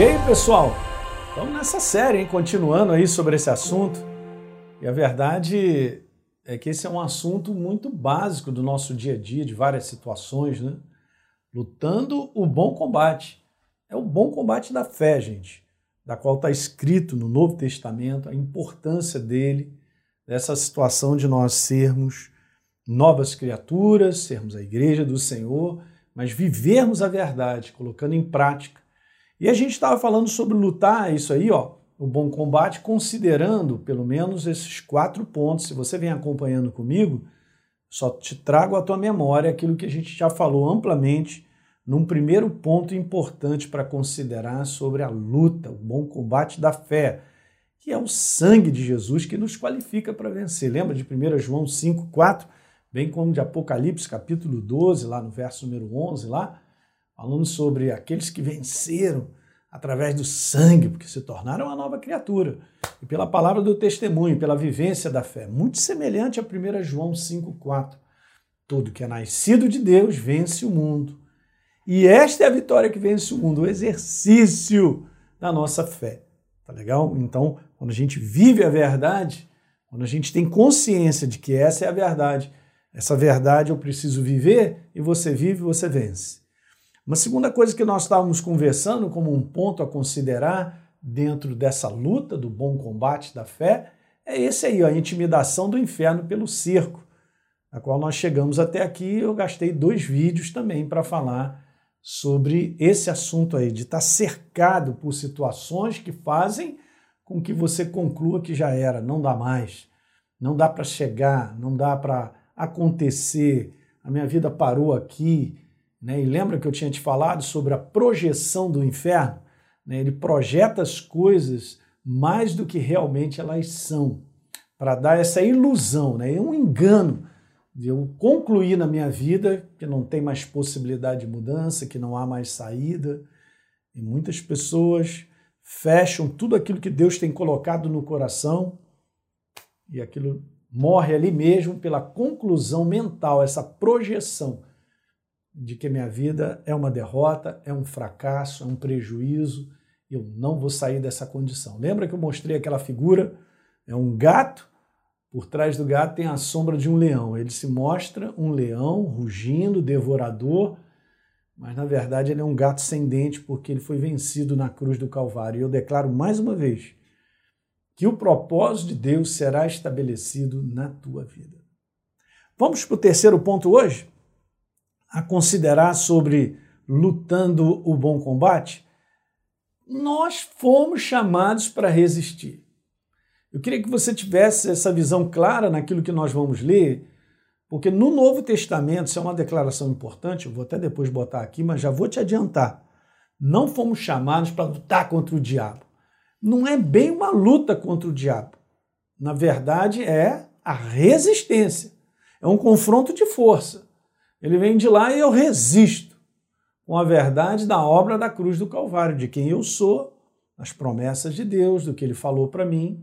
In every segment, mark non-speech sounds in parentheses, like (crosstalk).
E aí, pessoal? Estamos nessa série, hein? continuando aí sobre esse assunto. E a verdade é que esse é um assunto muito básico do nosso dia a dia, de várias situações, né? Lutando o bom combate. É o bom combate da fé, gente, da qual está escrito no Novo Testamento a importância dele, dessa situação de nós sermos novas criaturas, sermos a igreja do Senhor, mas vivermos a verdade, colocando em prática e a gente estava falando sobre lutar, isso aí, ó, o bom combate, considerando pelo menos esses quatro pontos. Se você vem acompanhando comigo, só te trago à tua memória aquilo que a gente já falou amplamente num primeiro ponto importante para considerar sobre a luta, o bom combate da fé, que é o sangue de Jesus que nos qualifica para vencer. Lembra de 1 João 5, 4, bem como de Apocalipse capítulo 12, lá no verso número 11, lá, falando sobre aqueles que venceram através do sangue, porque se tornaram uma nova criatura, e pela palavra do testemunho, pela vivência da fé, muito semelhante a 1 João 5,4. Tudo que é nascido de Deus vence o mundo. E esta é a vitória que vence o mundo, o exercício da nossa fé. Tá legal? Então, quando a gente vive a verdade, quando a gente tem consciência de que essa é a verdade, essa verdade eu preciso viver, e você vive, você vence. Uma segunda coisa que nós estávamos conversando como um ponto a considerar dentro dessa luta do bom combate da fé é esse aí, a intimidação do inferno pelo cerco, a qual nós chegamos até aqui. Eu gastei dois vídeos também para falar sobre esse assunto aí, de estar cercado por situações que fazem com que você conclua que já era, não dá mais, não dá para chegar, não dá para acontecer, a minha vida parou aqui, né? E lembra que eu tinha te falado sobre a projeção do inferno? Né? Ele projeta as coisas mais do que realmente elas são, para dar essa ilusão, né? Um engano de eu concluir na minha vida que não tem mais possibilidade de mudança, que não há mais saída. E muitas pessoas fecham tudo aquilo que Deus tem colocado no coração e aquilo morre ali mesmo pela conclusão mental, essa projeção de que minha vida é uma derrota, é um fracasso, é um prejuízo, eu não vou sair dessa condição. Lembra que eu mostrei aquela figura? É um gato, por trás do gato tem a sombra de um leão. Ele se mostra um leão rugindo, devorador, mas na verdade ele é um gato sem dente porque ele foi vencido na cruz do Calvário. E eu declaro mais uma vez que o propósito de Deus será estabelecido na tua vida. Vamos para o terceiro ponto hoje? A considerar sobre lutando o bom combate, nós fomos chamados para resistir. Eu queria que você tivesse essa visão clara naquilo que nós vamos ler, porque no Novo Testamento, isso é uma declaração importante, eu vou até depois botar aqui, mas já vou te adiantar. Não fomos chamados para lutar contra o diabo. Não é bem uma luta contra o diabo. Na verdade, é a resistência. É um confronto de força. Ele vem de lá e eu resisto com a verdade da obra da cruz do Calvário, de quem eu sou, as promessas de Deus, do que ele falou para mim,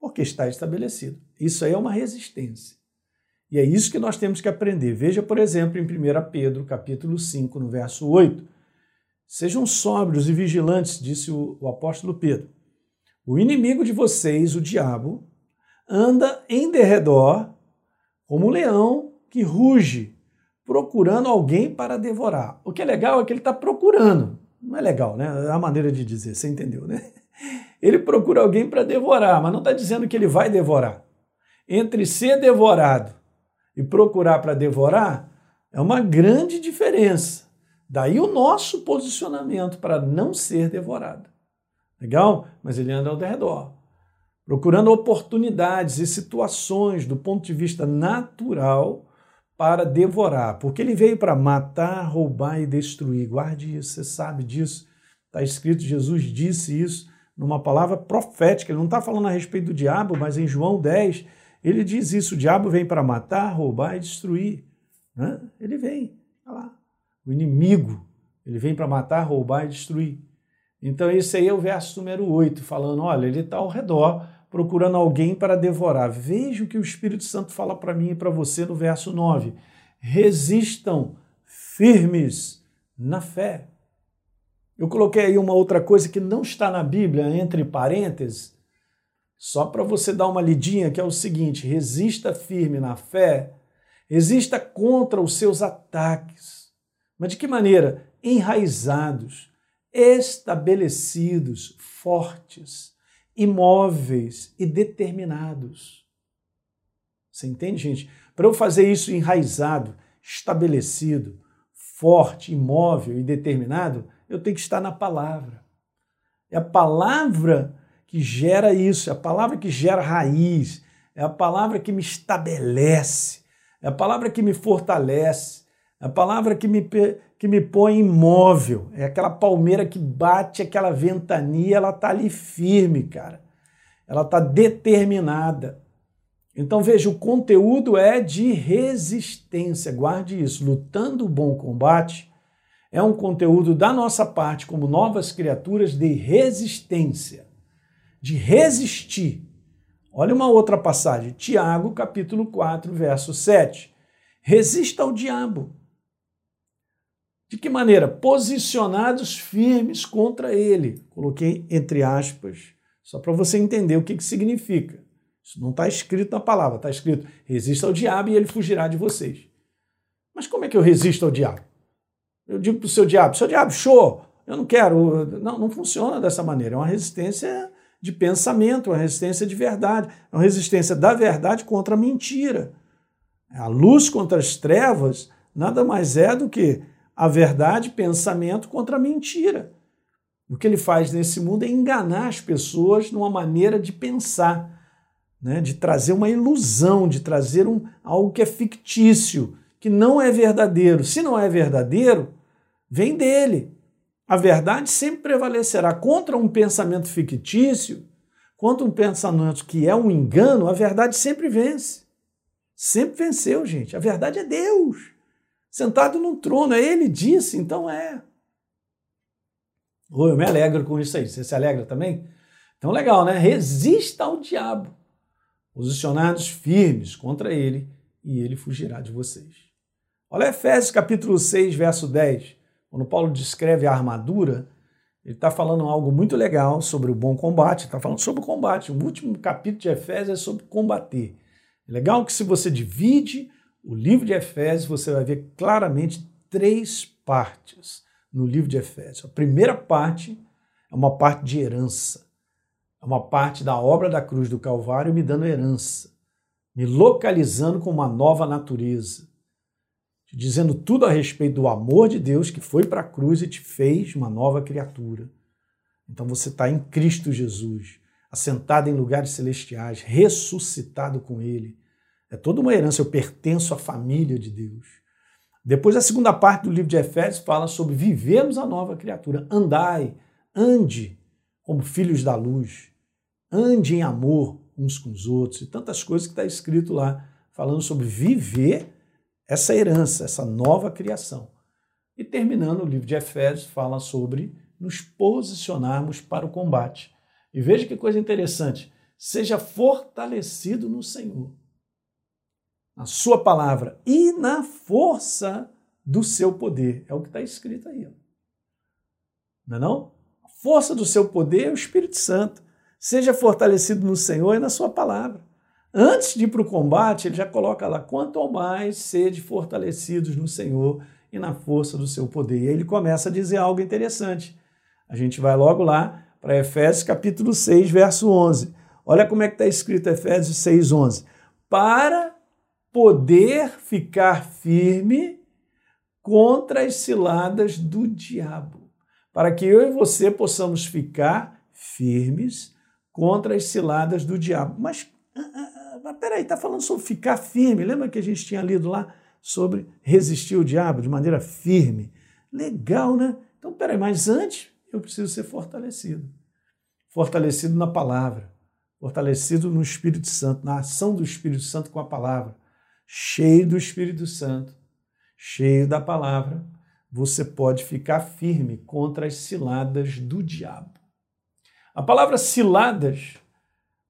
porque está estabelecido. Isso aí é uma resistência. E é isso que nós temos que aprender. Veja, por exemplo, em 1 Pedro, capítulo 5, no verso 8. Sejam sóbrios e vigilantes, disse o, o apóstolo Pedro. O inimigo de vocês, o diabo, anda em derredor como um leão que ruge, procurando alguém para devorar. O que é legal é que ele está procurando. Não é legal, né? É a maneira de dizer, você entendeu, né? (laughs) Ele procura alguém para devorar, mas não está dizendo que ele vai devorar. Entre ser devorado e procurar para devorar é uma grande diferença. Daí o nosso posicionamento para não ser devorado. Legal? Mas ele anda ao redor, procurando oportunidades e situações do ponto de vista natural para devorar, porque ele veio para matar, roubar e destruir. Guarde isso, você sabe disso. Está escrito, Jesus disse isso numa palavra profética. Ele não está falando a respeito do diabo, mas em João 10, ele diz isso: o diabo vem para matar, roubar e destruir. Né? Ele vem, olha lá. O inimigo, ele vem para matar, roubar e destruir. Então, esse aí é o verso número 8, falando: olha, ele está ao redor procurando alguém para devorar. Veja o que o Espírito Santo fala para mim e para você no verso 9. Resistam firmes na fé. Eu coloquei aí uma outra coisa que não está na Bíblia, entre parênteses, só para você dar uma lidinha, que é o seguinte: resista firme na fé, resista contra os seus ataques. Mas de que maneira? Enraizados, estabelecidos, fortes, imóveis e determinados. Você entende, gente? Para eu fazer isso enraizado, estabelecido, forte, imóvel e determinado, eu tenho que estar na palavra. É a palavra que gera isso, é a palavra que gera raiz, é a palavra que me estabelece, é a palavra que me fortalece, é a palavra que me, que me põe imóvel, é aquela palmeira que bate aquela ventania, ela está ali firme, cara. Ela está determinada. Então veja, o conteúdo é de resistência, guarde isso. Lutando o bom combate é um conteúdo da nossa parte, como novas criaturas, de resistência, de resistir. Olha uma outra passagem, Tiago, capítulo 4, verso 7. Resista ao diabo. De que maneira? Posicionados firmes contra ele. Coloquei entre aspas, só para você entender o que, que significa. Isso não está escrito na palavra, está escrito: resista ao diabo e ele fugirá de vocês. Mas como é que eu resisto ao diabo? Eu digo para o seu diabo, seu diabo, show, eu não quero. Não, não funciona dessa maneira. É uma resistência de pensamento, uma resistência de verdade, é uma resistência da verdade contra a mentira. A luz contra as trevas nada mais é do que a verdade, pensamento contra a mentira. O que ele faz nesse mundo é enganar as pessoas numa maneira de pensar, né? de trazer uma ilusão, de trazer um, algo que é fictício, que não é verdadeiro. Se não é verdadeiro, vem dele. A verdade sempre prevalecerá contra um pensamento fictício, contra um pensamento que é um engano, a verdade sempre vence. Sempre venceu, gente. A verdade é Deus. Sentado num trono, é ele disse, então é. Oh, eu me alegro com isso aí. Você se alegra também? Então, legal, né? Resista ao diabo, posicionados firmes contra ele, e ele fugirá de vocês. Olha Efésios capítulo 6, verso 10. Quando Paulo descreve a armadura, ele está falando algo muito legal sobre o bom combate, está falando sobre o combate. O último capítulo de Efésios é sobre combater. É legal que se você divide o livro de Efésios, você vai ver claramente três partes no livro de Efésios. A primeira parte é uma parte de herança, é uma parte da obra da cruz do Calvário me dando herança, me localizando com uma nova natureza dizendo tudo a respeito do amor de Deus que foi para a cruz e te fez uma nova criatura. Então você está em Cristo Jesus, assentado em lugares celestiais, ressuscitado com Ele. É toda uma herança, eu pertenço à família de Deus. Depois, a segunda parte do livro de Efésios fala sobre vivermos a nova criatura. Andai, ande como filhos da luz, ande em amor uns com os outros, e tantas coisas que está escrito lá, falando sobre viver essa herança, essa nova criação. E terminando o livro de Efésios, fala sobre nos posicionarmos para o combate. E veja que coisa interessante: seja fortalecido no Senhor, na Sua palavra e na força do seu poder. É o que está escrito aí. Não é não? A força do seu poder é o Espírito Santo. Seja fortalecido no Senhor e na Sua palavra. Antes de ir para o combate, ele já coloca lá: quanto ao mais sede fortalecidos no Senhor e na força do seu poder. E aí ele começa a dizer algo interessante. A gente vai logo lá para Efésios capítulo 6, verso 11. Olha como é que está escrito Efésios 6, 11. Para poder ficar firme contra as ciladas do diabo. Para que eu e você possamos ficar firmes contra as ciladas do diabo. Mas ah, ah, mas peraí, está falando sobre ficar firme. Lembra que a gente tinha lido lá sobre resistir o diabo de maneira firme? Legal, né? Então, peraí, mas antes eu preciso ser fortalecido. Fortalecido na palavra, fortalecido no Espírito Santo, na ação do Espírito Santo com a palavra. Cheio do Espírito Santo, cheio da palavra, você pode ficar firme contra as ciladas do diabo. A palavra ciladas,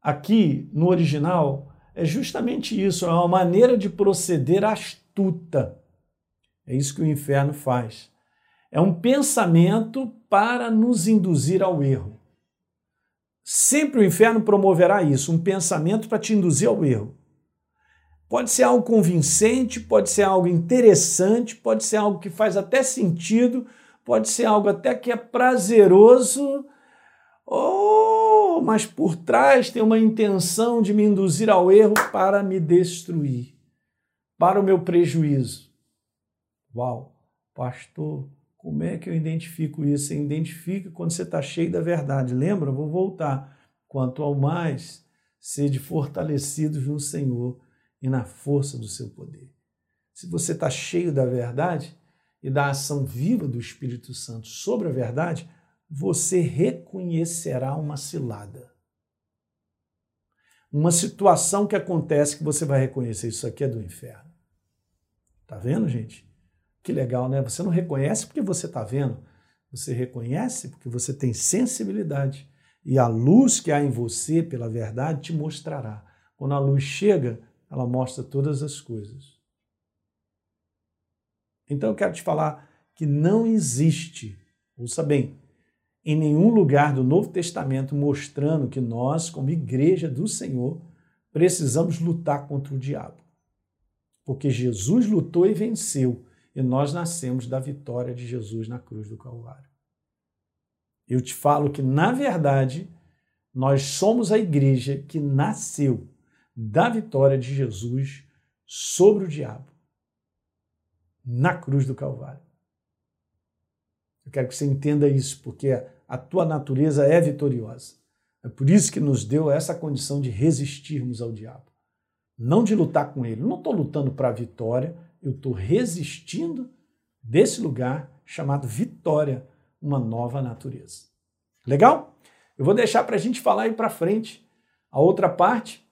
aqui no original, é justamente isso, é uma maneira de proceder astuta. É isso que o inferno faz. É um pensamento para nos induzir ao erro. Sempre o inferno promoverá isso, um pensamento para te induzir ao erro. Pode ser algo convincente, pode ser algo interessante, pode ser algo que faz até sentido, pode ser algo até que é prazeroso, oh, mas por trás tem uma intenção de me induzir ao erro para me destruir, para o meu prejuízo. Uau, pastor, como é que eu identifico isso? Você identifica quando você está cheio da verdade. Lembra? Vou voltar. Quanto ao mais, sede fortalecidos no Senhor e na força do seu poder. Se você está cheio da verdade e da ação viva do Espírito Santo sobre a verdade, você reconhecerá uma cilada. Uma situação que acontece que você vai reconhecer, isso aqui é do inferno. Tá vendo, gente? Que legal, né? Você não reconhece porque você está vendo, você reconhece porque você tem sensibilidade. E a luz que há em você pela verdade te mostrará. Quando a luz chega, ela mostra todas as coisas. Então eu quero te falar que não existe, ouça bem, em nenhum lugar do Novo Testamento mostrando que nós, como igreja do Senhor, precisamos lutar contra o diabo. Porque Jesus lutou e venceu, e nós nascemos da vitória de Jesus na cruz do Calvário. Eu te falo que, na verdade, nós somos a igreja que nasceu da vitória de Jesus sobre o diabo na cruz do Calvário. Eu quero que você entenda isso, porque a tua natureza é vitoriosa. É por isso que nos deu essa condição de resistirmos ao diabo. Não de lutar com ele. Eu não estou lutando para a vitória, eu estou resistindo desse lugar chamado vitória, uma nova natureza. Legal? Eu vou deixar para a gente falar aí para frente a outra parte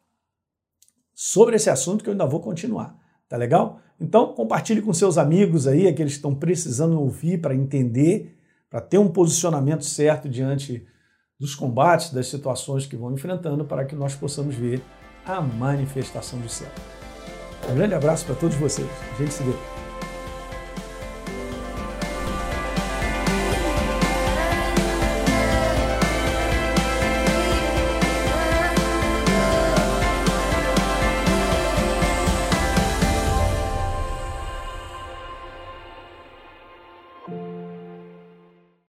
sobre esse assunto que eu ainda vou continuar. Tá legal? Então, compartilhe com seus amigos aí, aqueles que estão precisando ouvir para entender, para ter um posicionamento certo diante dos combates, das situações que vão enfrentando, para que nós possamos ver a manifestação do céu. Um grande abraço para todos vocês. A gente se vê.